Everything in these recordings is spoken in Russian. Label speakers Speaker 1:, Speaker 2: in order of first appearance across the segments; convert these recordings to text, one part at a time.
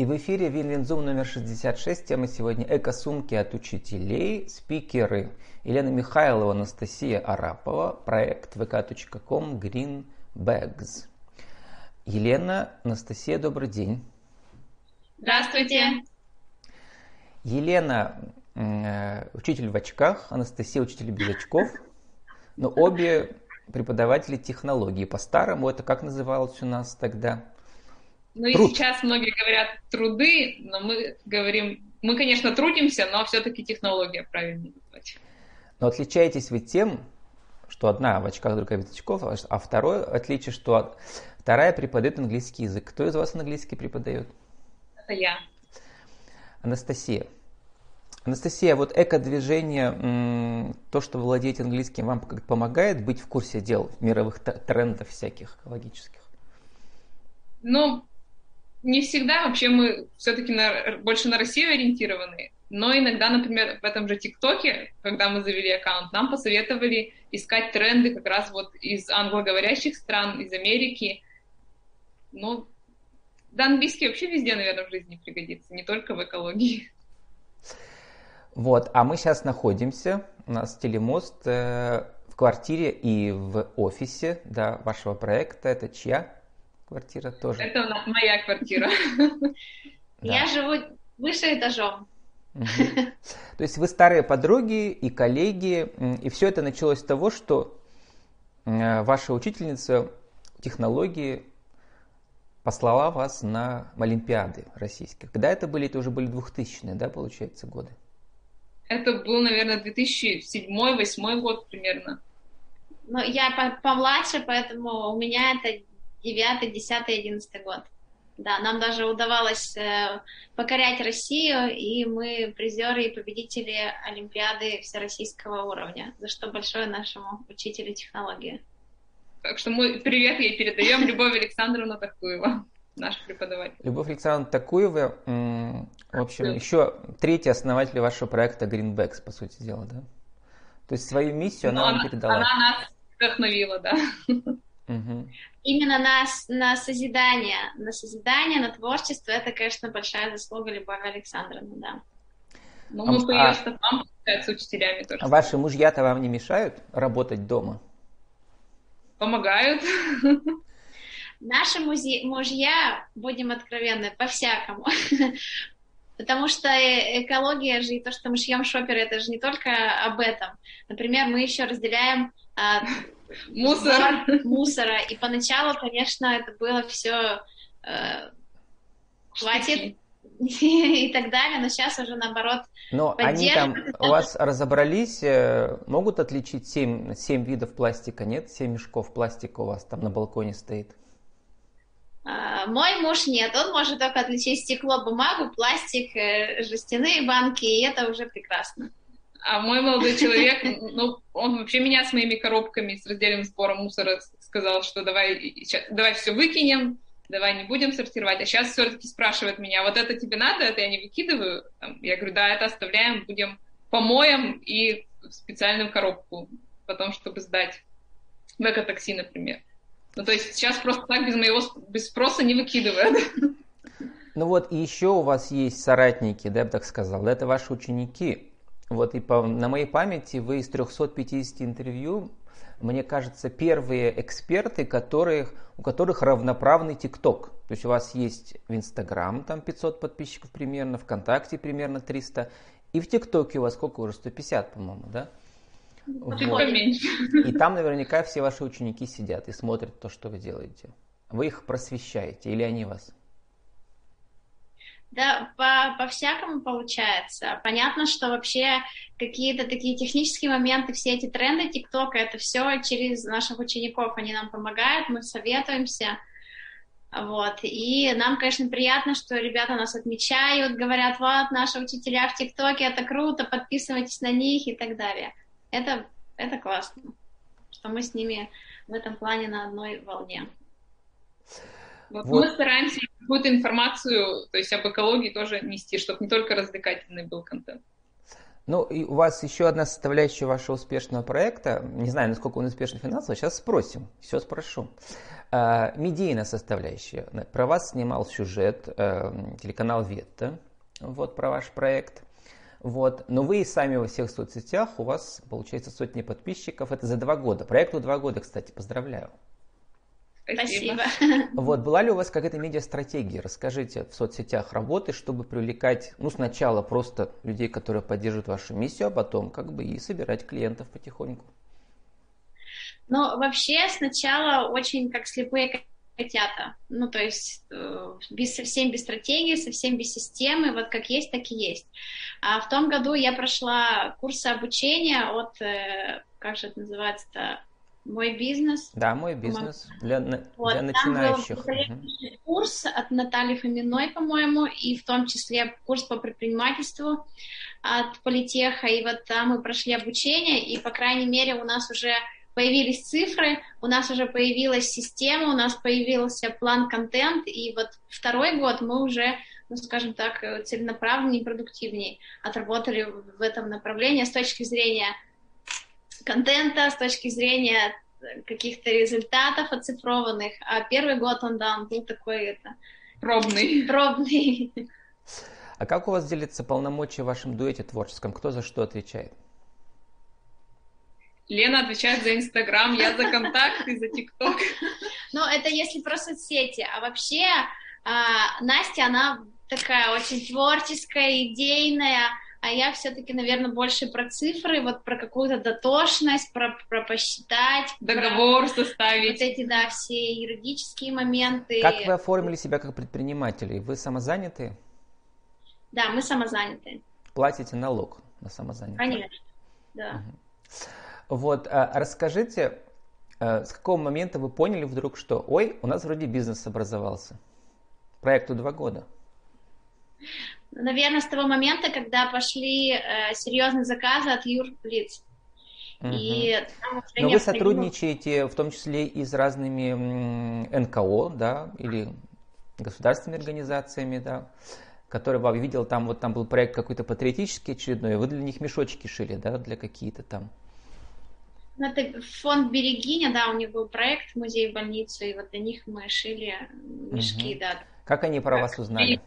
Speaker 1: И в эфире Win-Win Zoom номер 66. Тема сегодня «Эко-сумки от учителей». Спикеры Елена Михайлова, Анастасия Арапова. Проект vk.com Green Bags. Елена, Анастасия, добрый день.
Speaker 2: Здравствуйте.
Speaker 1: Елена учитель в очках, Анастасия учитель без очков. Но обе преподаватели технологии. По-старому это как называлось у нас тогда?
Speaker 2: Ну и сейчас многие говорят труды, но мы говорим, мы, конечно, трудимся, но все-таки технология правильно назвать.
Speaker 1: Но отличаетесь вы тем, что одна в очках, другая без очков, а второе отличие, что вторая преподает английский язык. Кто из вас английский преподает?
Speaker 2: Это я.
Speaker 1: Анастасия. Анастасия, вот эко-движение, то, что вы владеете английским, вам помогает быть в курсе дел мировых трендов всяких экологических?
Speaker 2: Ну, не всегда. Вообще мы все-таки на, больше на Россию ориентированы. Но иногда, например, в этом же ТикТоке, когда мы завели аккаунт, нам посоветовали искать тренды как раз вот из англоговорящих стран, из Америки. Ну, да, английский вообще везде, наверное, в жизни пригодится, не только в экологии.
Speaker 1: Вот, а мы сейчас находимся, у нас телемост э, в квартире и в офисе, да, вашего проекта. Это чья? Квартира тоже?
Speaker 2: Это моя квартира.
Speaker 3: Я живу выше этажом.
Speaker 1: То есть вы старые подруги и коллеги, и все это началось с того, что э, ваша учительница технологии послала вас на Олимпиады российские. Когда это были? Это уже были 2000-е, да, получается, годы?
Speaker 2: Это был, наверное, 2007-2008 год примерно.
Speaker 3: Ну, я помладше, поэтому у меня это 9, 10, 11 год. Да, нам даже удавалось э, покорять Россию, и мы призеры и победители Олимпиады всероссийского уровня, за что большое нашему учителю технологии.
Speaker 2: Так что мы привет ей передаем Любовь Александровна Такуева, наш преподаватель.
Speaker 1: Любовь Александровна Такуева, в общем, да. еще третий основатель вашего проекта Greenbacks, по сути дела, да? То есть свою миссию она, она вам передала.
Speaker 2: Она нас вдохновила, да.
Speaker 3: Угу. Именно на, на созидание, на созидание, на творчество, это, конечно, большая заслуга Любови Александровны, да.
Speaker 2: Ну, мы а, по ее стопам, с учителями тоже.
Speaker 1: А ваши мужья-то вам не мешают работать дома?
Speaker 2: Помогают.
Speaker 3: Наши музи- мужья, будем откровенны, по-всякому. Потому что э, экология же и то, что мы шьем шоперы, это же не только об этом. Например, мы еще разделяем а,
Speaker 2: Мусор.
Speaker 3: Мусора. И поначалу, конечно, это было все э, хватит и так далее, но сейчас уже наоборот
Speaker 1: Но они там у вас разобрались, э, могут отличить 7, 7 видов пластика, нет? 7 мешков пластика у вас там на балконе стоит?
Speaker 3: А, мой муж нет, он может только отличить стекло, бумагу, пластик, э, жестяные банки, и это уже прекрасно.
Speaker 2: А мой молодой человек, ну, он вообще меня с моими коробками, с раздельным сбором мусора сказал, что давай, давай все выкинем, давай не будем сортировать. А сейчас все-таки спрашивает меня, вот это тебе надо, это я не выкидываю? Я говорю, да, это оставляем, будем помоем и в специальную коробку потом, чтобы сдать в экотакси, например. Ну, то есть сейчас просто так без моего без спроса не выкидывают.
Speaker 1: Ну вот, и еще у вас есть соратники, да, я бы так сказал, это ваши ученики. Вот и по, на моей памяти вы из 350 интервью, мне кажется, первые эксперты, которых, у которых равноправный ТикТок. То есть у вас есть в Инстаграм там 500 подписчиков примерно, ВКонтакте примерно 300, и в ТикТоке у вас сколько уже, 150, по-моему, да?
Speaker 2: Вот. И
Speaker 1: там наверняка все ваши ученики сидят и смотрят то, что вы делаете. Вы их просвещаете или они вас?
Speaker 3: Да, по, по-всякому получается. Понятно, что вообще какие-то такие технические моменты, все эти тренды ТикТока, это все через наших учеников, они нам помогают, мы советуемся. Вот. И нам, конечно, приятно, что ребята нас отмечают, говорят, вот, наши учителя в ТикТоке, это круто, подписывайтесь на них и так далее. Это, это классно, что мы с ними в этом плане на одной волне.
Speaker 2: Вот. Вот. Мы стараемся какую-то информацию, то есть об экологии тоже нести, чтобы не только развлекательный был контент.
Speaker 1: Ну, и у вас еще одна составляющая вашего успешного проекта, не знаю, насколько он успешный финансово, сейчас спросим, все спрошу. А, медийная составляющая. Про вас снимал сюжет э, телеканал Ветта, вот про ваш проект. Вот. Но вы и сами во всех соцсетях, у вас получается сотни подписчиков. Это за два года. Проекту два года, кстати, поздравляю.
Speaker 3: Спасибо.
Speaker 1: Вот, была ли у вас какая-то медиа-стратегия? Расскажите в соцсетях работы, чтобы привлекать, ну, сначала просто людей, которые поддерживают вашу миссию, а потом как бы и собирать клиентов потихоньку.
Speaker 3: Ну, вообще сначала очень как слепые котята. Ну, то есть э, без, совсем без стратегии, совсем без системы, вот как есть, так и есть. А в том году я прошла курсы обучения от, э, как же это называется-то, мой бизнес.
Speaker 1: Да, мой бизнес для, вот, для начинающих.
Speaker 3: Там был курс от Натальи Фоминой, по-моему, и в том числе курс по предпринимательству от Политеха. И вот там мы прошли обучение, и, по крайней мере, у нас уже появились цифры, у нас уже появилась система, у нас появился план контент, и вот второй год мы уже, ну, скажем так, целенаправленнее и продуктивнее отработали в этом направлении с точки зрения контента, с точки зрения каких-то результатов оцифрованных, а первый год он, да, он был такой, это...
Speaker 2: Пробный.
Speaker 3: Пробный.
Speaker 1: А как у вас делятся полномочия в вашем дуэте творческом? Кто за что отвечает?
Speaker 2: Лена отвечает за Инстаграм, я за контакты, за ТикТок.
Speaker 3: Ну, это если про соцсети. А вообще, а, Настя, она такая очень творческая, идейная, а я все-таки, наверное, больше про цифры, вот про какую-то дотошность, про, про посчитать.
Speaker 2: Договор про составить.
Speaker 3: Вот эти, да, все юридические моменты.
Speaker 1: Как вы оформили себя как предприниматели? Вы самозанятые?
Speaker 3: Да, мы самозанятые.
Speaker 1: Платите налог на самозанятых?
Speaker 3: Конечно, да.
Speaker 1: Угу. Вот, а расскажите, а, с какого момента вы поняли вдруг, что, ой, у нас вроде бизнес образовался? Проекту два года.
Speaker 3: Наверное, с того момента, когда пошли э, серьезные заказы от юрлиц.
Speaker 1: Угу. И Но вы сотрудничаете в том числе и с разными НКО, да, или государственными организациями, да, которые, я видел, там вот там был проект какой-то патриотический очередной, вы для них мешочки шили, да, для какие-то там.
Speaker 3: Ну, это фонд Берегиня, да, у них был проект музей больницу, и вот для них мы шили мешки, угу. да.
Speaker 1: Как они про вас узнали?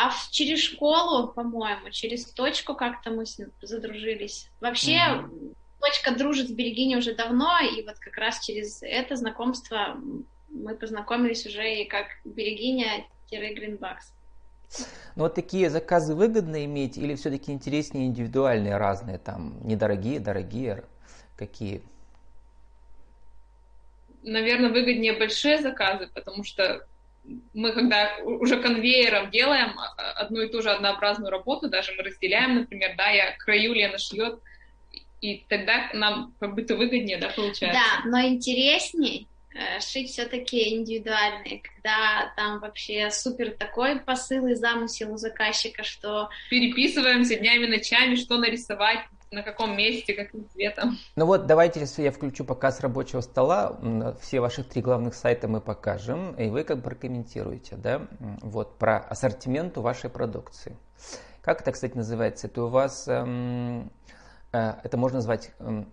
Speaker 3: А в, через школу, по-моему, через точку как-то мы с ним задружились. Вообще, mm-hmm. точка дружит с Берегини уже давно, и вот как раз через это знакомство мы познакомились уже и как Берегиня-Гринбакс.
Speaker 1: Ну вот такие заказы выгодно иметь или все-таки интереснее индивидуальные разные, там, недорогие, дорогие, какие?
Speaker 2: Наверное, выгоднее большие заказы, потому что мы когда уже конвейером делаем а, одну и ту же однообразную работу, даже мы разделяем, например, да, я краю, Лена шьет, и тогда нам как будто выгоднее, да, получается.
Speaker 3: Да, но интересней э, шить все-таки индивидуальные, когда там вообще супер такой посыл и замысел у заказчика, что...
Speaker 2: Переписываемся днями, ночами, что нарисовать, на каком месте, каким цветом.
Speaker 1: Ну вот, давайте, если я включу показ рабочего стола, все ваши три главных сайта мы покажем, и вы как бы прокомментируете, да, вот, про ассортимент вашей продукции. Как это, кстати, называется? Это у вас, эм, э, это можно назвать, эм,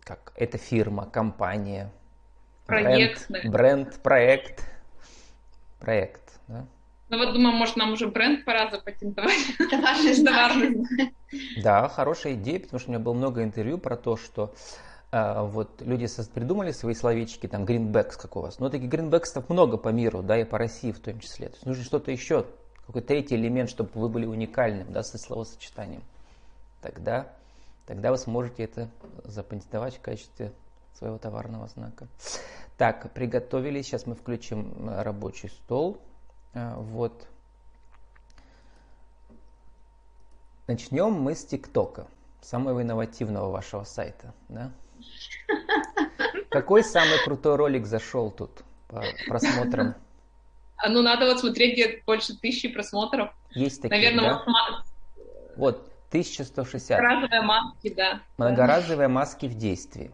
Speaker 1: как, это фирма, компания,
Speaker 2: проект,
Speaker 1: бренд, бренд проект, проект, да?
Speaker 2: Ну вот думаю, может нам уже бренд пора запатентовать.
Speaker 3: Товарный знак.
Speaker 1: Да, хорошая идея, потому что у меня было много интервью про то, что э, вот люди придумали свои словечки, там, greenbacks как у вас. Но таких greenbacks много по миру, да, и по России в том числе. То есть нужно что-то еще, какой-то третий элемент, чтобы вы были уникальным, да, со словосочетанием. Тогда, тогда вы сможете это запатентовать в качестве своего товарного знака. Так, приготовились. Сейчас мы включим рабочий стол. А, вот. Начнем мы с ТикТока, самого инновативного вашего сайта. Да? Какой самый крутой ролик зашел тут по просмотрам?
Speaker 2: А ну надо вот смотреть, где больше тысячи просмотров.
Speaker 1: Есть такие, Наверное, да? вот, вот 1160.
Speaker 2: Многоразовые маски, да.
Speaker 1: Многоразовые маски в действии.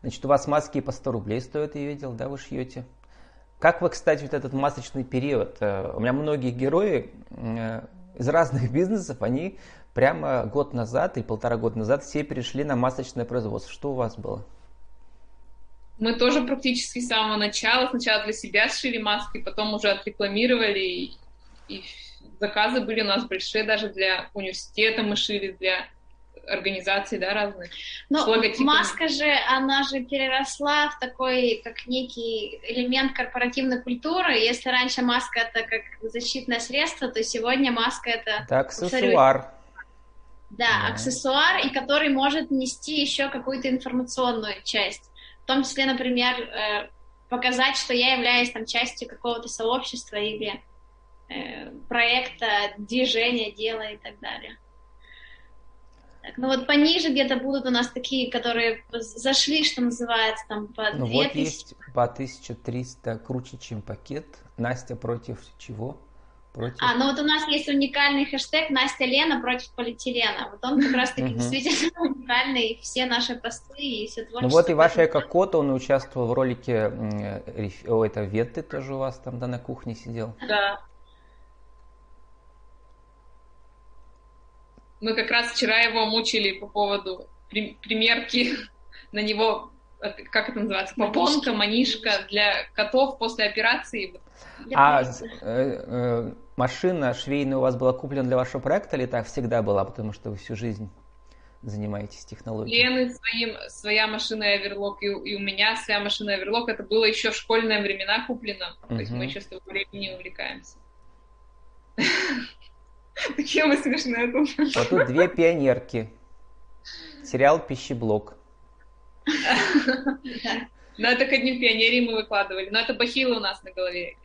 Speaker 1: Значит, у вас маски по 100 рублей стоят, я видел, да, вы шьете? Как вы, кстати, вот этот масочный период? Э, у меня многие герои, э, из разных бизнесов, они прямо год назад и полтора года назад все перешли на масочное производство. Что у вас было?
Speaker 2: Мы тоже практически с самого начала, сначала для себя сшили маски, потом уже отрекламировали, и, и заказы были у нас большие, даже для университета мы шили, для организаций, да, разных.
Speaker 3: Но маска же, она же переросла в такой, как некий элемент корпоративной культуры. Если раньше маска это как защитное средство, то сегодня маска это...
Speaker 1: Это аксессуар.
Speaker 3: Да, да, аксессуар, и который может нести еще какую-то информационную часть. В том числе, например, э, показать, что я являюсь там частью какого-то сообщества или э, проекта, движения, дела и так далее. Так, ну вот пониже где-то будут у нас такие, которые зашли, что называется, там по
Speaker 1: Ну вот есть по 1300 круче, чем пакет. Настя против чего?
Speaker 3: Против... А, ну вот у нас есть уникальный хэштег Настя Лена против полиэтилена. Вот он как раз таки действительно уникальный, все наши посты и все творчество.
Speaker 1: Ну вот и ваш эко-кот, он участвовал в ролике, о, это Ветты тоже у вас там, да, на кухне сидел?
Speaker 2: Да. Мы как раз вчера его мучили по поводу примерки на него, как это называется, попонка, манишка для котов после операции.
Speaker 1: А э, э, машина швейная у вас была куплена для вашего проекта или так всегда была, потому что вы всю жизнь занимаетесь технологией?
Speaker 2: Лены своим, своя машина Эверлок, и, и у меня своя машина Эверлок. Это было еще в школьные времена куплено. То есть мы сейчас в времени увлекаемся. Такие мы смешные тут.
Speaker 1: Вот тут две пионерки. Сериал «Пищеблок».
Speaker 2: Ну, это к одним пионерии мы выкладывали. Но это бахилы у нас на голове.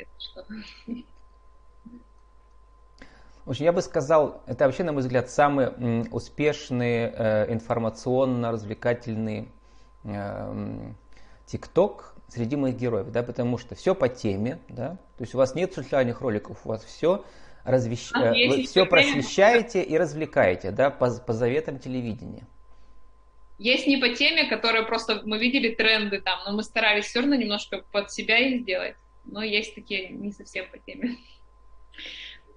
Speaker 1: В общем, я бы сказал, это вообще, на мой взгляд, самый успешный э, информационно-развлекательный э, ТикТок среди моих героев, да, потому что все по теме, да, то есть у вас нет социальных роликов, у вас все развещ... а, вы все просвещаете и развлекаете, да, по, по заветам телевидения.
Speaker 2: Есть не по теме, которые просто мы видели тренды там, но мы старались все равно немножко под себя их сделать. Но есть такие не совсем по теме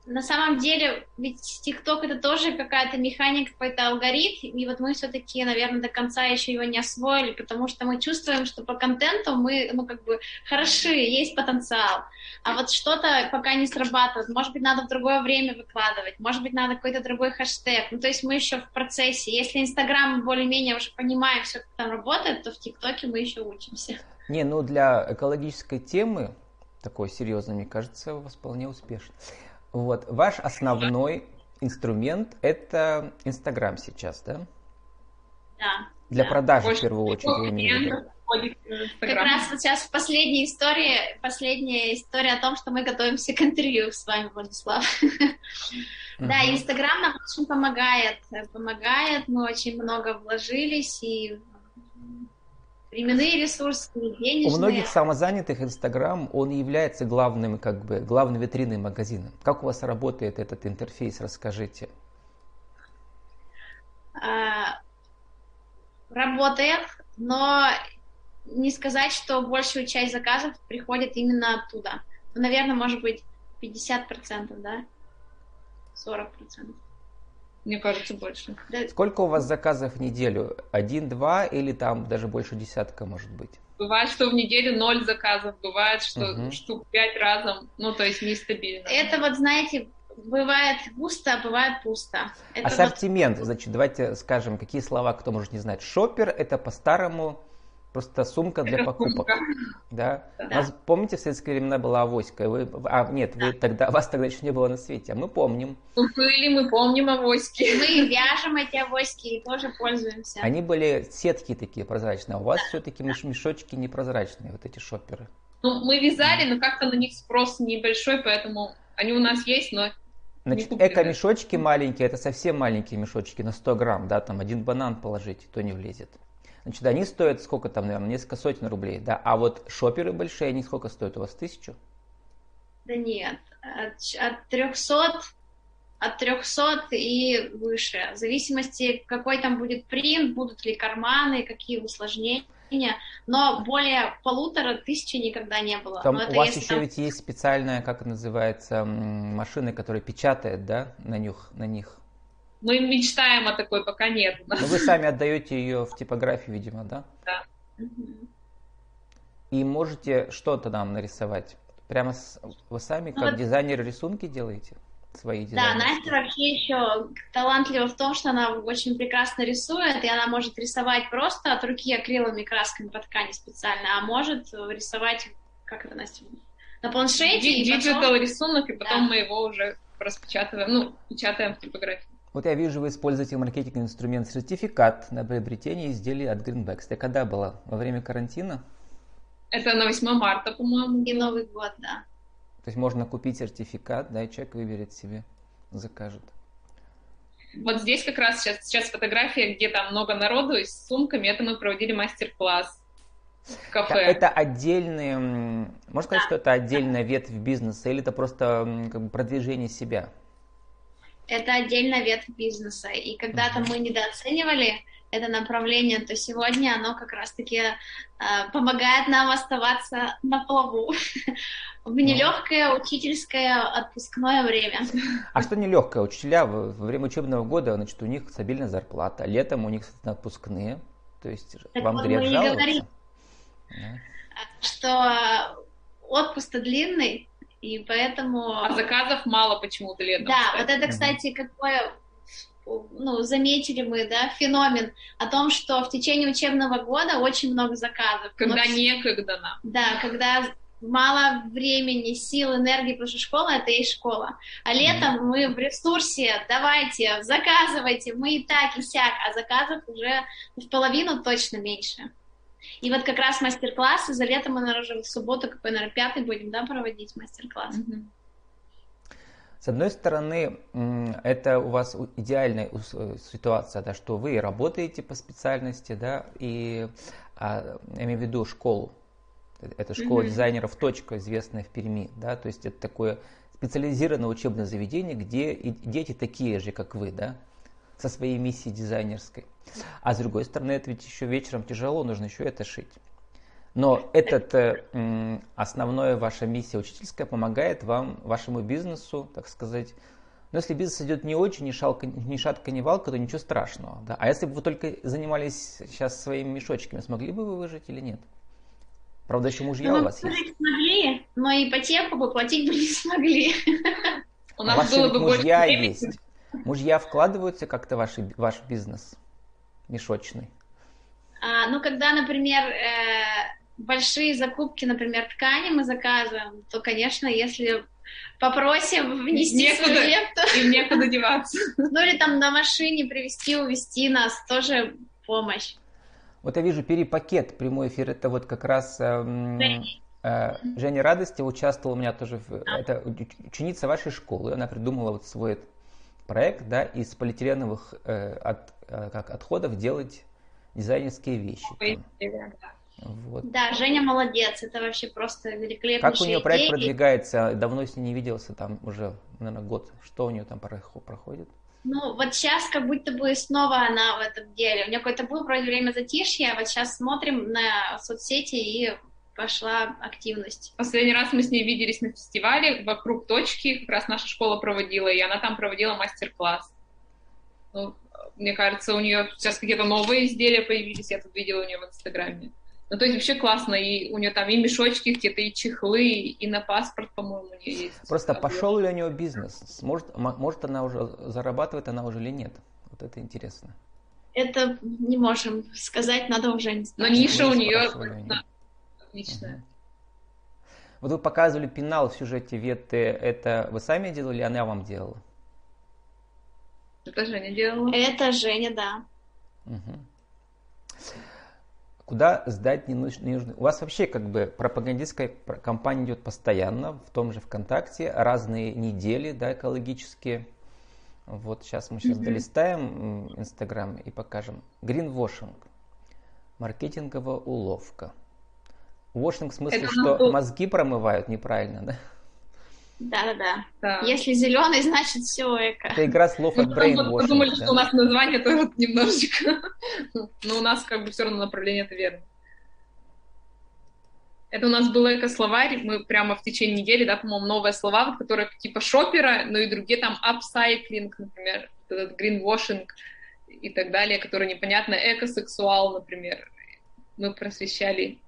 Speaker 3: на самом деле, ведь TikTok это тоже какая-то механика, какой-то алгоритм, и вот мы все-таки, наверное, до конца еще его не освоили, потому что мы чувствуем, что по контенту мы, ну, как бы, хороши, есть потенциал, а вот что-то пока не срабатывает, может быть, надо в другое время выкладывать, может быть, надо какой-то другой хэштег, ну, то есть мы еще в процессе, если Инстаграм более-менее уже понимаем все, как там работает, то в ТикТоке мы еще учимся.
Speaker 1: Не, ну, для экологической темы, такой серьезной, мне кажется, вполне успешно. Вот, ваш основной инструмент это Инстаграм сейчас, да?
Speaker 3: Да.
Speaker 1: Для
Speaker 3: да.
Speaker 1: продажи Больше в первую очередь, я имею
Speaker 3: Как раз вот сейчас в последней истории, последняя история о том, что мы готовимся к интервью с вами, Владислав. Да, Инстаграм нам очень помогает, помогает, мы очень много вложились и временные ресурсы, денежные.
Speaker 1: У многих самозанятых Инстаграм, он является главным, как бы, главной витриной магазина. Как у вас работает этот интерфейс, расскажите.
Speaker 3: А, работает, но не сказать, что большую часть заказов приходит именно оттуда. Ну, наверное, может быть 50%, да? 40%.
Speaker 2: Мне кажется, больше.
Speaker 1: Сколько у вас заказов в неделю? Один-два или там даже больше десятка может быть?
Speaker 2: Бывает, что в неделю ноль заказов, бывает, что угу. штук пять разом, ну, то есть нестабильно.
Speaker 3: Это вот, знаете, бывает густо, а бывает пусто.
Speaker 1: Это Ассортимент, вот... значит, давайте скажем, какие слова кто может не знать. Шопер – это по-старому Просто сумка для покупок. Да? да. У нас, помните, в советские времена была авоська? Вы, а, нет, вы тогда, вас тогда еще не было на свете, а мы помним.
Speaker 2: Мы были, мы помним авоськи.
Speaker 3: Мы вяжем эти авоськи и тоже пользуемся.
Speaker 1: Они были сетки такие прозрачные, а у вас все-таки мешочки непрозрачные, вот эти шоперы.
Speaker 2: Ну, мы вязали, но как-то на них спрос небольшой, поэтому они у нас есть, но
Speaker 1: Значит, эко-мешочки маленькие, это совсем маленькие мешочки на 100 грамм, да, там один банан положить, то не влезет. Значит, они стоят сколько там, наверное, несколько сотен рублей, да, а вот шоперы большие, они сколько стоят у вас, тысячу?
Speaker 3: Да нет, от, от 300, от 300 и выше, в зависимости, какой там будет принт, будут ли карманы, какие усложнения. но более полутора тысячи никогда не было.
Speaker 1: Там у вас еще
Speaker 3: там-
Speaker 1: ведь есть специальная, как это называется, машина, которая печатает, да, на них, на них.
Speaker 2: Мы мечтаем о такой, пока нет. у нас.
Speaker 1: Но вы сами отдаете ее в типографию, видимо, да?
Speaker 3: Мгм.
Speaker 1: И можете что-то нам нарисовать. Прямо с- вы сами,
Speaker 3: Ну
Speaker 1: как
Speaker 3: вот-
Speaker 1: дизайнеры, рисунки делаете? Свои
Speaker 3: Да? Настя вообще еще талантлива в том, что она очень прекрасно рисует, и она может рисовать просто от руки акриловыми красками по ткани специально, а может рисовать, как это, Настя, на планшете,
Speaker 2: Ди-
Speaker 3: и потом-
Speaker 2: рисунок, и потом
Speaker 3: Да.
Speaker 2: мы его уже распечатываем, ну, печатаем в типографии.
Speaker 1: Вот я вижу, вы используете маркетинговый инструмент сертификат на приобретение изделий от Greenbacks. Это когда было? Во время карантина?
Speaker 2: Это на 8 марта, по-моему.
Speaker 3: и Новый год, да.
Speaker 1: То есть можно купить сертификат, да, и человек выберет себе, закажет.
Speaker 2: Вот здесь как раз сейчас, сейчас фотография, где там много народу и с сумками. Это мы проводили мастер-класс в
Speaker 1: Это,
Speaker 2: кафе.
Speaker 1: это отдельный, м, можно сказать, что это отдельная ветвь бизнеса или это просто как бы продвижение себя?
Speaker 3: Это отдельная ветвь бизнеса, и когда-то мы недооценивали это направление, то сегодня оно как раз-таки э, помогает нам оставаться на плаву в нелегкое учительское отпускное время.
Speaker 1: А что нелегкое? Учителя во время учебного года, значит, у них стабильная зарплата, летом у них отпускные, то есть
Speaker 3: Так
Speaker 1: вам
Speaker 3: вот мы и говорим.
Speaker 1: Да.
Speaker 3: что отпуск-то длинный, и поэтому...
Speaker 2: А заказов мало почему-то летом.
Speaker 3: Да,
Speaker 2: кстати.
Speaker 3: вот это, кстати, какое, ну, заметили мы, да, феномен о том, что в течение учебного года очень много заказов.
Speaker 2: Когда
Speaker 3: Но
Speaker 2: некогда нам.
Speaker 3: Да, когда мало времени, сил, энергии, потому что школа — это и школа. А летом мы в ресурсе, давайте, заказывайте, мы и так, и сяк, а заказов уже в половину точно меньше. И вот как раз мастер-классы, за летом мы, наверное, уже в субботу, какой, наверное, пятый будем, да, проводить мастер-класс.
Speaker 2: Мгм.
Speaker 1: С одной стороны, это у вас идеальная э, ситуация, да, что вы работаете по специальности, да, и а, я имею в виду школу. Э, Это школа
Speaker 3: Мгм.
Speaker 1: дизайнеров «Точка», известная в Перми, да, то есть это такое специализированное учебное заведение, где и дети такие же, как вы, да, со своей миссией дизайнерской. А с другой стороны, это ведь еще вечером тяжело, нужно еще это шить. Но этот э, м, основная ваша миссия учительская помогает вам, вашему бизнесу, так сказать. Но если бизнес идет не очень, ни, шалка, ни шатка, ни валка, то ничего страшного. Да? А если бы вы только занимались сейчас своими мешочками, смогли бы вы выжить или нет? Правда, еще мужья
Speaker 3: Ну,
Speaker 1: у вас есть.
Speaker 3: смогли, но ипотеку бы платить бы не смогли.
Speaker 2: У
Speaker 1: У
Speaker 2: нас было бы больше
Speaker 1: есть. Мужья вкладываются как-то в ваш, ваш бизнес мешочный.
Speaker 3: А, ну, когда, например, э, большие закупки, например, ткани мы заказываем, то, конечно, если попросим внести
Speaker 2: Некуда.
Speaker 3: свою лепту,
Speaker 2: Им некуда деваться.
Speaker 3: ну или там на машине привезти, увезти нас, тоже помощь.
Speaker 1: Вот я вижу перепакет, прямой эфир, это вот как раз эм,
Speaker 3: Жени.
Speaker 1: э, Женя Радости участвовала у меня тоже, в, это уч- ученица вашей школы, она придумала вот свой проект, да, из полиэтиленовых э, от, э, как отходов делать дизайнерские вещи. там. Вот.
Speaker 3: Да, Женя молодец, это вообще просто великолепнейшая
Speaker 1: Как у нее проект
Speaker 3: идея.
Speaker 1: продвигается? Давно с ней не виделся, там уже, наверное, год. Что у нее там прохо- проходит?
Speaker 3: Ну, вот сейчас как будто бы снова она в этом деле. У нее какое-то было вроде время затишья, а вот сейчас смотрим на соцсети и пошла активность.
Speaker 2: Последний раз мы с ней виделись на фестивале вокруг точки, как раз наша школа проводила, и она там проводила мастер-класс. Ну, мне кажется, у нее сейчас какие-то новые изделия появились, я тут видела у нее в Инстаграме. Ну, то есть вообще классно, и у нее там и мешочки где-то, и чехлы, и на паспорт, по-моему, у нее есть.
Speaker 1: Просто пошел ли у нее бизнес? Сможет, может она уже зарабатывает она уже или нет? Вот это интересно.
Speaker 3: Это не можем сказать, надо уже не
Speaker 2: Но
Speaker 3: знать.
Speaker 2: ниша
Speaker 1: Вы
Speaker 2: у
Speaker 1: не
Speaker 2: нее отличная.
Speaker 1: Вот вы показывали пенал в сюжете Ветты. Это вы сами делали, или она вам делала?
Speaker 2: Это Женя делала.
Speaker 3: Это Женя, да.
Speaker 1: Мгм. Куда сдать не нуж- не нужно? У вас вообще как бы пропагандистская пр- кампания идет постоянно, в том же ВКонтакте, разные недели, да, экологические. Вот сейчас мы сейчас
Speaker 2: Мгм.
Speaker 1: долистаем Инстаграм и покажем. Гринвошинг. Маркетинговая уловка. Вошинг в смысле,
Speaker 2: Это
Speaker 1: что
Speaker 2: надо-
Speaker 1: мозги промывают неправильно, да?
Speaker 3: Да-да-да.
Speaker 2: Да.
Speaker 3: Если зеленый, значит все эко.
Speaker 1: Это игра слов
Speaker 2: Ну,
Speaker 1: от
Speaker 2: вот
Speaker 1: brainwashing,
Speaker 2: подумали,
Speaker 1: да?
Speaker 2: что у нас название тоже немножечко. Но у нас как бы все равно направление это верно. Это у нас был эко-словарь, мы прямо в течение недели, да, по-моему, новые слова, которые типа шопера, но и другие там upcycling, например, этот greenwashing и так далее, которые непонятно, экосексуал, например. Мы просвещали,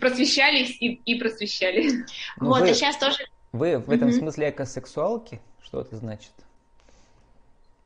Speaker 2: просвещались и, и просвещали.
Speaker 3: Ну, вот, вы, а сейчас тоже...
Speaker 1: Вы в этом mm-hmm. смысле экосексуалки? Что это значит?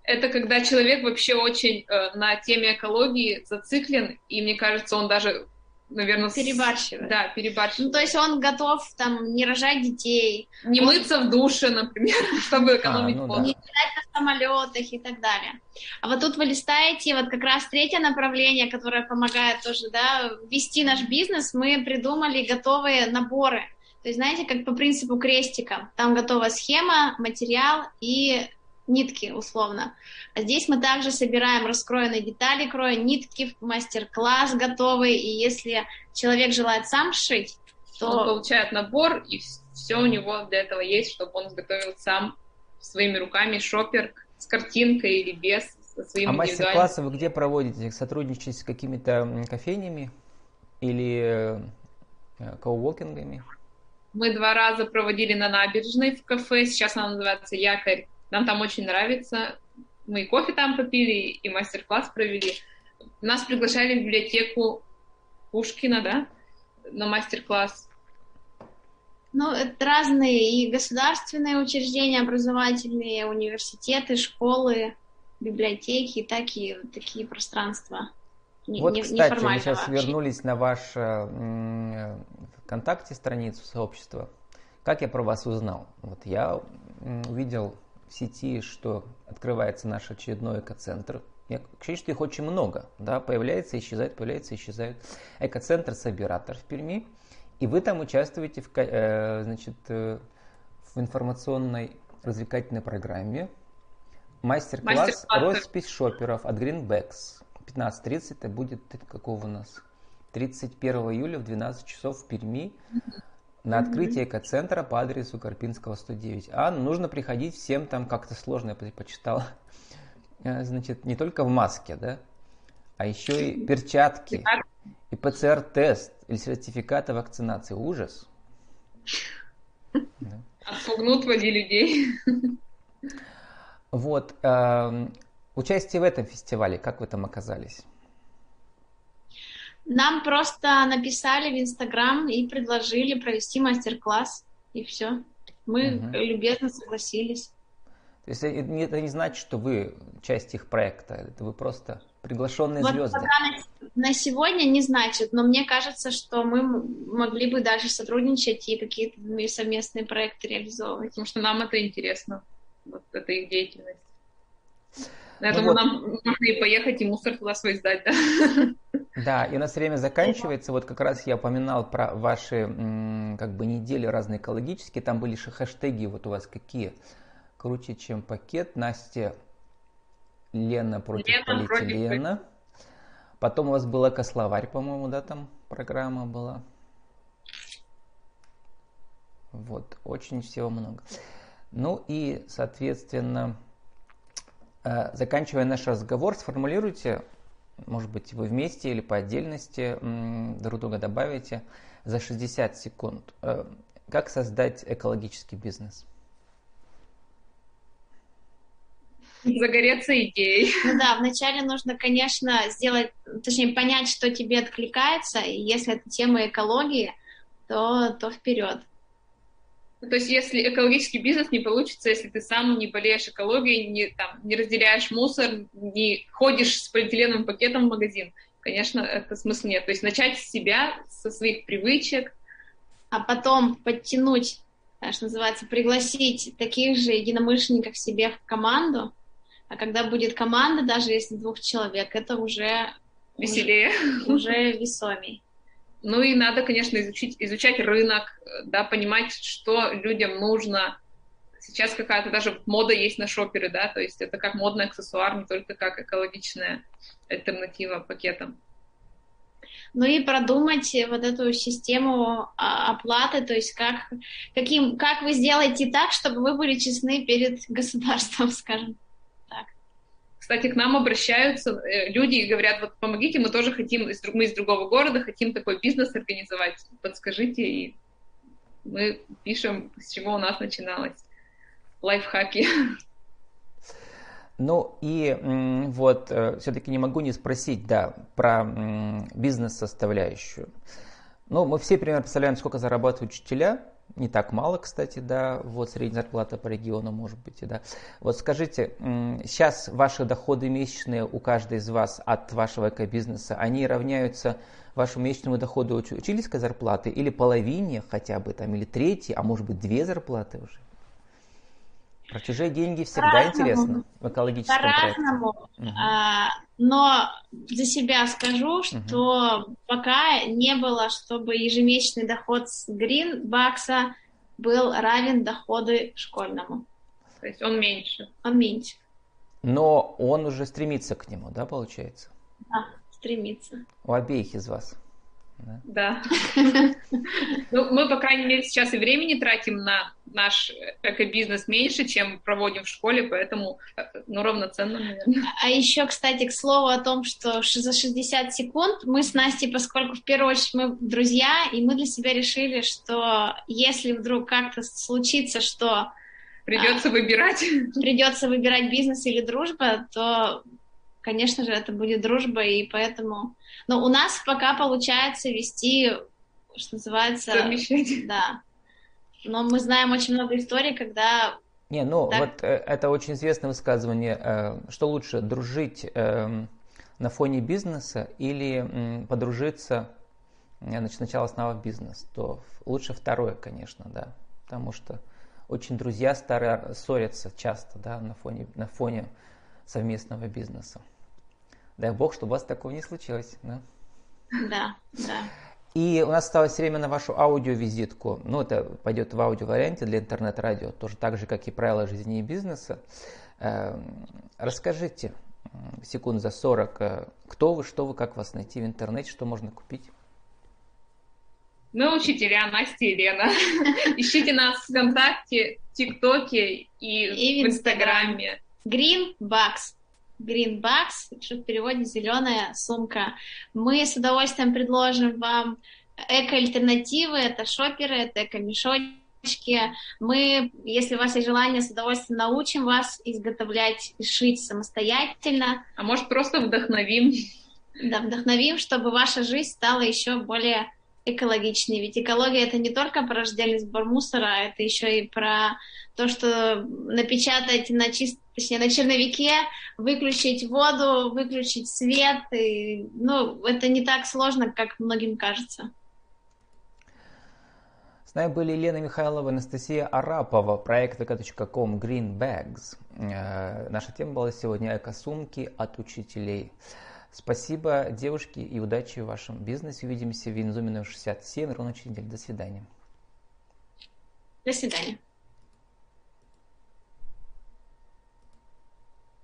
Speaker 2: Это когда человек вообще очень э, на теме экологии зациклен, и мне кажется, он даже наверное,
Speaker 3: перебарщивает.
Speaker 2: Да, перебарщивает.
Speaker 3: Ну, то есть он готов там не рожать детей.
Speaker 2: Не
Speaker 3: он...
Speaker 2: мыться в душе, например, чтобы а, экономить а, ну,
Speaker 3: воду. Да. Не летать на самолетах и так далее. А вот тут вы листаете, вот как раз третье направление, которое помогает тоже, да, вести наш бизнес, мы придумали готовые наборы. То есть, знаете, как по принципу крестика. Там готова схема, материал и нитки, условно. А здесь мы также собираем раскроенные детали, кроя нитки, мастер-класс готовый, и если человек желает сам шить, то...
Speaker 2: Он получает набор, и все у него для этого есть, чтобы он изготовил сам своими руками шопер с картинкой или без, со своим
Speaker 1: А мастер-классы вы где проводите? Сотрудничаете с какими-то кофейнями или э, коуворкингами?
Speaker 2: Мы два раза проводили на набережной в кафе, сейчас она называется «Якорь», нам там очень нравится. Мы и кофе там попили, и мастер-класс провели. Нас приглашали в библиотеку Пушкина, да, на мастер-класс.
Speaker 3: Ну, это разные и государственные учреждения образовательные, университеты, школы, библиотеки, так и такие пространства.
Speaker 1: Не, вот, не, кстати, мы сейчас вообще. вернулись на ваш э, ВКонтакте страницу сообщества. Как я про вас узнал? Вот я увидел сети, что открывается наш очередной экоцентр. Я, к счастью, их очень много. Да, появляется, исчезает, появляется, исчезает. Экоцентр Собиратор в Перми. И вы там участвуете в, э, значит, э, в информационной развлекательной программе. Мастер-класс Мастер «Роспись шоперов» от Greenbacks. 15.30 это будет какого у нас? 31 июля в 12 часов в Перми. Mm-hmm на открытие экоцентра по адресу Карпинского 109. А нужно приходить всем там как-то сложно, я почитал. Э, значит, не только в маске, да, а еще и перчатки, и ПЦР-тест, или сертификат о вакцинации. Ужас.
Speaker 2: Да. Отпугнут води людей.
Speaker 1: Вот. Э, участие в этом фестивале, как вы там оказались?
Speaker 3: Нам просто написали в Инстаграм и предложили провести мастер-класс, и все. Мы угу. любезно согласились.
Speaker 1: То есть это не, значит, что вы часть их проекта, это вы просто приглашенные вот звезды. Пока
Speaker 3: на, на сегодня не значит, но мне кажется, что мы могли бы даже сотрудничать и какие-то совместные проекты реализовывать.
Speaker 2: Потому что нам это интересно, вот эта их деятельность. Поэтому ну, вот. нам нужно и поехать, и мусор туда свой сдать, да?
Speaker 1: Да, и у нас время заканчивается. Вот как раз я упоминал про ваши как бы недели разные экологические. Там были же хэштеги вот у вас какие? Круче, чем пакет. Настя, Лена против Лена полиэтилена. Против... Потом у вас был экословарь, по-моему, да, там программа была. Вот, очень всего много. Ну и, соответственно, э, заканчивая наш разговор, сформулируйте может быть, вы вместе или по отдельности друг друга добавите за 60 секунд. Э, как создать экологический бизнес?
Speaker 2: Загореться идеей.
Speaker 3: Ну да, вначале нужно, конечно, сделать, точнее, понять, что тебе откликается, и если это тема экологии, то, то вперед.
Speaker 2: Ну, то есть, если экологический бизнес не получится, если ты сам не болеешь экологией, не, там, не разделяешь мусор, не ходишь с полиэтиленовым пакетом в магазин, конечно, это смысла нет. То есть начать с себя, со своих привычек.
Speaker 3: А потом подтянуть, что называется, пригласить таких же единомышленников себе в команду. А когда будет команда, даже если двух человек, это уже
Speaker 2: веселее,
Speaker 3: уже, уже весомей.
Speaker 2: Ну и надо, конечно, изучить, изучать рынок, да, понимать, что людям нужно. Сейчас какая-то даже мода есть на шоперы, да, то есть это как модный аксессуар, не только как экологичная альтернатива пакетам.
Speaker 3: Ну и продумать вот эту систему а, оплаты, то есть как, каким, как вы сделаете так, чтобы вы были честны перед государством, скажем.
Speaker 2: Кстати, к нам обращаются э, люди и говорят, вот помогите, мы тоже хотим, мы из другого города, хотим такой бизнес организовать, подскажите, и мы пишем, с чего у нас начиналось. Лайфхаки.
Speaker 1: Ну и вот э, все-таки не могу не спросить, да, про бизнес-составляющую. Ну, мы все примерно представляем, сколько зарабатывают учителя, не так мало, кстати, да, вот средняя зарплата по региону может быть, да. Вот скажите, сейчас ваши доходы месячные у каждой из вас от вашего экобизнеса, они равняются вашему месячному доходу учительской зарплаты или половине хотя бы там, или трети, а может быть две зарплаты уже? Про чужие деньги всегда интересно в экологическом
Speaker 3: По-разному. Угу. А, но за себя скажу, что угу. пока не было, чтобы ежемесячный доход с Гринбакса был равен доходу школьному.
Speaker 2: То есть он меньше.
Speaker 3: Он меньше.
Speaker 1: Но он уже стремится к нему, да, получается?
Speaker 3: Да, стремится.
Speaker 1: У обеих из вас.
Speaker 2: Да. да. Ну, мы, по крайней мере, сейчас и времени тратим на наш экобизнес меньше, чем проводим в школе, поэтому, ну, равноценно, наверное.
Speaker 3: А еще, кстати, к слову о том, что за 60 секунд мы с Настей, поскольку в первую очередь мы друзья, и мы для себя решили, что если вдруг как-то случится, что
Speaker 2: Придется а, выбирать.
Speaker 3: Придется выбирать бизнес или дружба, то конечно же, это будет дружба, и поэтому... Но у нас пока получается вести, что называется...
Speaker 2: Совмещать.
Speaker 3: Да. Но мы знаем очень много историй, когда...
Speaker 1: Не, ну так... вот э, это очень известное высказывание, э, что лучше, дружить э, на фоне бизнеса или подружиться значит, сначала основав бизнес, то лучше второе, конечно, да, потому что очень друзья старые ссорятся часто, да, на фоне, на фоне совместного бизнеса. Дай бог, чтобы у вас такого не случилось. Да,
Speaker 3: да. да.
Speaker 1: И у нас осталось время на вашу аудиовизитку. Ну, это пойдет в аудио-варианте для интернет-радио, тоже так же, как и правила жизни и бизнеса. Эм, расскажите, секунд за 40, э, кто вы, что вы, как вас найти в интернете, что можно купить?
Speaker 2: Мы учителя Настя и Лена. Ищите нас в ВКонтакте, ТикТоке и, и в Инстаграме.
Speaker 3: Green Box. Green Box, что в переводе зеленая сумка. Мы с удовольствием предложим вам эко-альтернативы, это шоперы, это эко-мешочки. Мы, если у вас есть желание, с удовольствием научим вас изготовлять и шить самостоятельно.
Speaker 2: А может, просто вдохновим.
Speaker 3: Да, вдохновим, чтобы ваша жизнь стала еще более экологичнее. Ведь экология это не только про раздельный сбор мусора, а это еще и про то, что напечатать на чист, точнее, на черновике, выключить воду, выключить свет. И, ну, это не так сложно, как многим кажется.
Speaker 1: С нами были Елена Михайлова, Анастасия Арапова, проект vk.com Green Bags. Э, наша тема была сегодня «Эко-сумки от учителей». Спасибо, девушки, и удачи в вашем бизнесе. Увидимся в Инзуме 67 ровно через неделю. До свидания.
Speaker 3: До свидания.